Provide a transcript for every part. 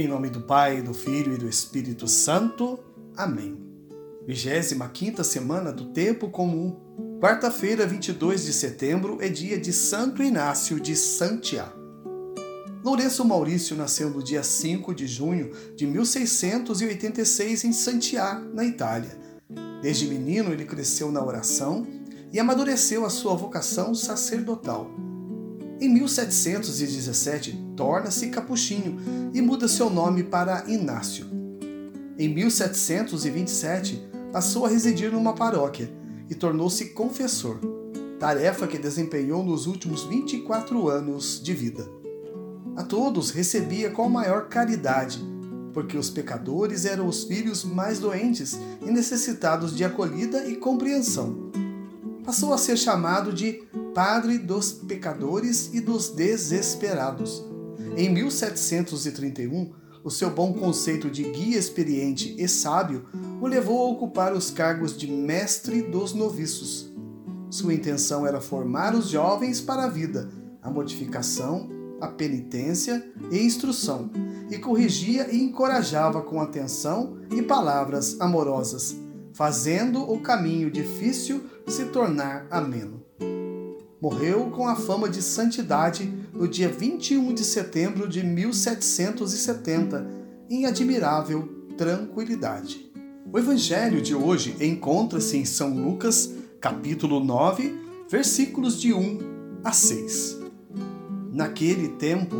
Em nome do Pai, do Filho e do Espírito Santo. Amém. 25 semana do Tempo Comum. Quarta-feira, 22 de setembro, é dia de Santo Inácio de Santiago. Lourenço Maurício nasceu no dia 5 de junho de 1686 em Santiago, na Itália. Desde menino, ele cresceu na oração e amadureceu a sua vocação sacerdotal. Em 1717, torna-se capuchinho e muda seu nome para Inácio. Em 1727, passou a residir numa paróquia e tornou-se confessor, tarefa que desempenhou nos últimos 24 anos de vida. A todos recebia com a maior caridade, porque os pecadores eram os filhos mais doentes e necessitados de acolhida e compreensão. Passou a ser chamado de Padre dos pecadores e dos desesperados. Em 1731, o seu bom conceito de guia experiente e sábio o levou a ocupar os cargos de mestre dos noviços. Sua intenção era formar os jovens para a vida, a modificação, a penitência e instrução, e corrigia e encorajava com atenção e palavras amorosas, fazendo o caminho difícil se tornar ameno morreu com a fama de santidade no dia 21 de setembro de 1770, em admirável tranquilidade. O evangelho de hoje encontra-se em São Lucas, capítulo 9, versículos de 1 a 6. Naquele tempo,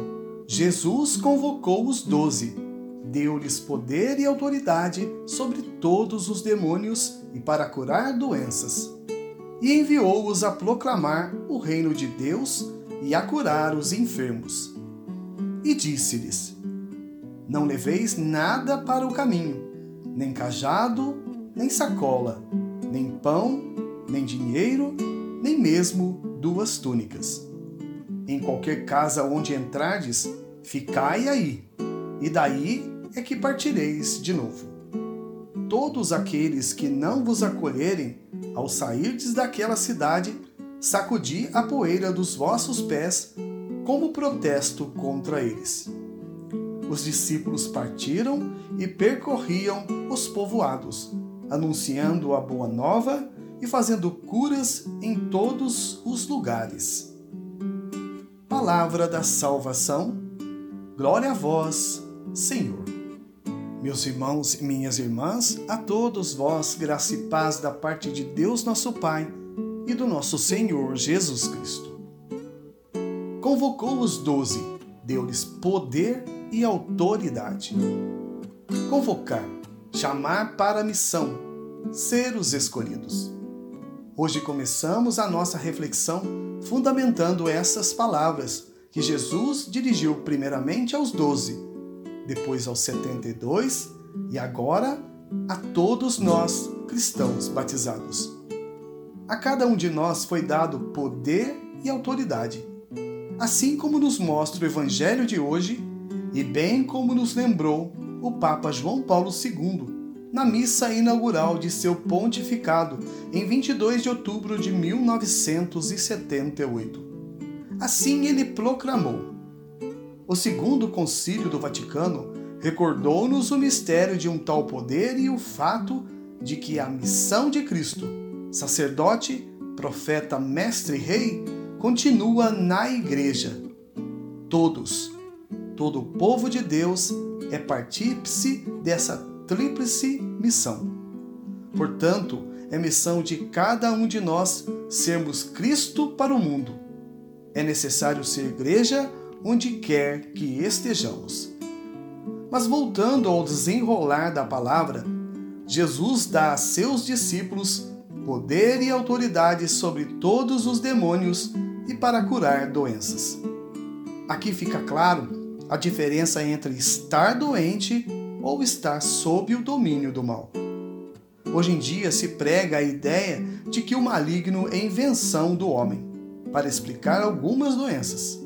Jesus convocou os doze, deu-lhes poder e autoridade sobre todos os demônios e para curar doenças e enviou-os a proclamar o reino de Deus e a curar os enfermos. E disse-lhes: Não leveis nada para o caminho, nem cajado, nem sacola, nem pão, nem dinheiro, nem mesmo duas túnicas. Em qualquer casa onde entrardes, ficai aí, e daí é que partireis de novo. Todos aqueles que não vos acolherem ao sairdes daquela cidade, sacudi a poeira dos vossos pés como protesto contra eles. Os discípulos partiram e percorriam os povoados, anunciando a boa nova e fazendo curas em todos os lugares. Palavra da salvação, glória a vós, Senhor. Meus irmãos e minhas irmãs, a todos vós, graça e paz da parte de Deus nosso Pai e do nosso Senhor Jesus Cristo. Convocou os doze, deu-lhes poder e autoridade. Convocar, chamar para a missão, ser os escolhidos. Hoje começamos a nossa reflexão fundamentando essas palavras que Jesus dirigiu primeiramente aos doze depois aos 72 e agora a todos nós cristãos batizados. A cada um de nós foi dado poder e autoridade, assim como nos mostra o Evangelho de hoje e bem como nos lembrou o Papa João Paulo II na missa inaugural de seu pontificado em 22 de outubro de 1978. Assim ele proclamou: o segundo concílio do Vaticano recordou-nos o mistério de um tal poder e o fato de que a missão de Cristo, sacerdote, profeta, mestre e rei, continua na Igreja. Todos, todo o povo de Deus é partícipe dessa tríplice missão. Portanto, é missão de cada um de nós sermos Cristo para o mundo. É necessário ser igreja onde quer que estejamos. Mas voltando ao desenrolar da palavra, Jesus dá a seus discípulos poder e autoridade sobre todos os demônios e para curar doenças. Aqui fica claro a diferença entre estar doente ou estar sob o domínio do mal. Hoje em dia se prega a ideia de que o maligno é invenção do homem para explicar algumas doenças.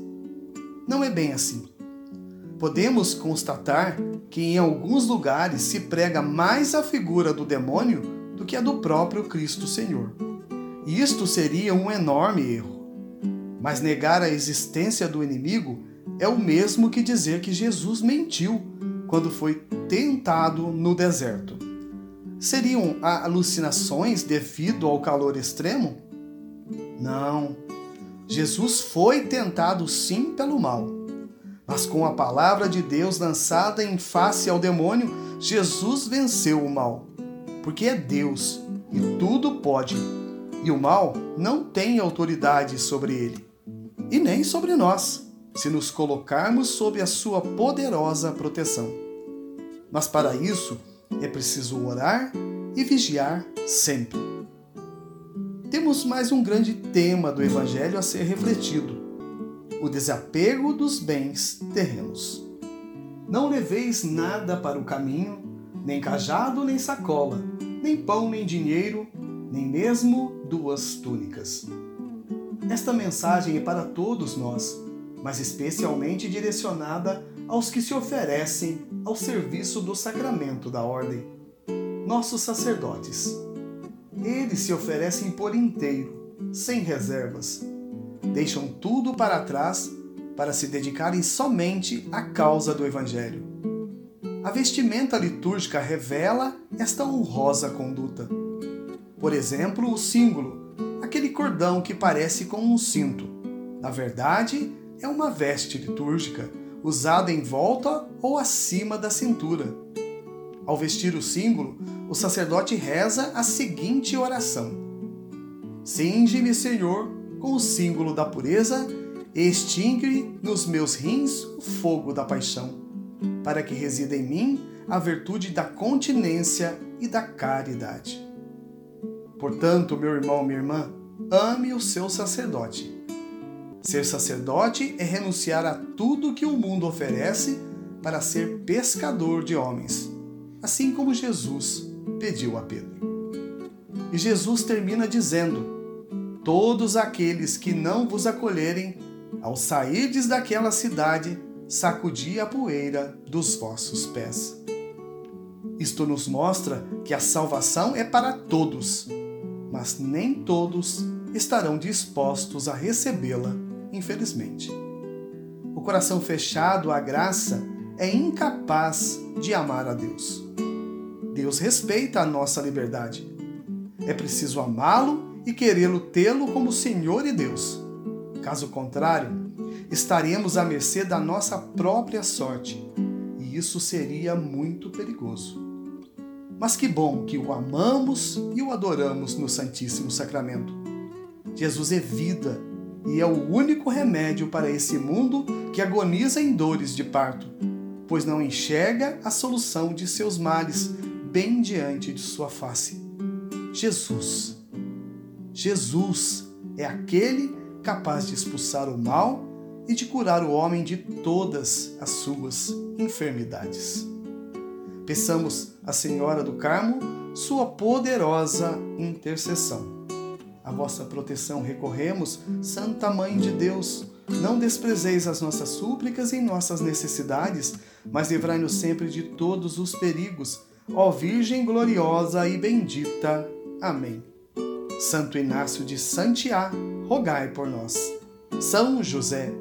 Não é bem assim. Podemos constatar que em alguns lugares se prega mais a figura do demônio do que a do próprio Cristo Senhor. Isto seria um enorme erro. Mas negar a existência do inimigo é o mesmo que dizer que Jesus mentiu quando foi tentado no deserto. Seriam alucinações devido ao calor extremo? Não. Jesus foi tentado sim pelo mal. Mas com a palavra de Deus lançada em face ao demônio, Jesus venceu o mal. Porque é Deus e tudo pode. E o mal não tem autoridade sobre ele. E nem sobre nós, se nos colocarmos sob a sua poderosa proteção. Mas para isso é preciso orar e vigiar sempre. Temos mais um grande tema do Evangelho a ser refletido: o desapego dos bens terrenos. Não leveis nada para o caminho, nem cajado, nem sacola, nem pão, nem dinheiro, nem mesmo duas túnicas. Esta mensagem é para todos nós, mas especialmente direcionada aos que se oferecem ao serviço do sacramento da ordem nossos sacerdotes. Eles se oferecem por inteiro, sem reservas. Deixam tudo para trás para se dedicarem somente à causa do Evangelho. A vestimenta litúrgica revela esta honrosa conduta. Por exemplo, o símbolo, aquele cordão que parece com um cinto. Na verdade, é uma veste litúrgica usada em volta ou acima da cintura. Ao vestir o símbolo, o sacerdote reza a seguinte oração: Cinge-me, Senhor, com o símbolo da pureza e extingue nos meus rins o fogo da paixão, para que resida em mim a virtude da continência e da caridade. Portanto, meu irmão, minha irmã, ame o seu sacerdote. Ser sacerdote é renunciar a tudo que o mundo oferece para ser pescador de homens assim como Jesus pediu a Pedro. E Jesus termina dizendo: Todos aqueles que não vos acolherem, ao sairdes daquela cidade, sacudi a poeira dos vossos pés. Isto nos mostra que a salvação é para todos, mas nem todos estarão dispostos a recebê-la, infelizmente. O coração fechado à graça é incapaz de amar a Deus. Deus respeita a nossa liberdade. É preciso amá-lo e querê-lo tê-lo como Senhor e Deus. Caso contrário, estaremos à mercê da nossa própria sorte, e isso seria muito perigoso. Mas que bom que o amamos e o adoramos no Santíssimo Sacramento. Jesus é vida e é o único remédio para esse mundo que agoniza em dores de parto, pois não enxerga a solução de seus males bem diante de sua face. Jesus. Jesus é aquele capaz de expulsar o mal e de curar o homem de todas as suas enfermidades. Peçamos à Senhora do Carmo sua poderosa intercessão. A vossa proteção recorremos, Santa Mãe de Deus. Não desprezeis as nossas súplicas em nossas necessidades, mas livrai-nos sempre de todos os perigos ó Virgem gloriosa e bendita. Amém. Santo Inácio de Santiá, rogai por nós. São José,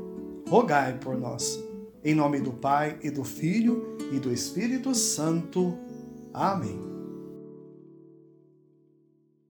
rogai por nós. Em nome do Pai e do Filho e do Espírito Santo. Amém.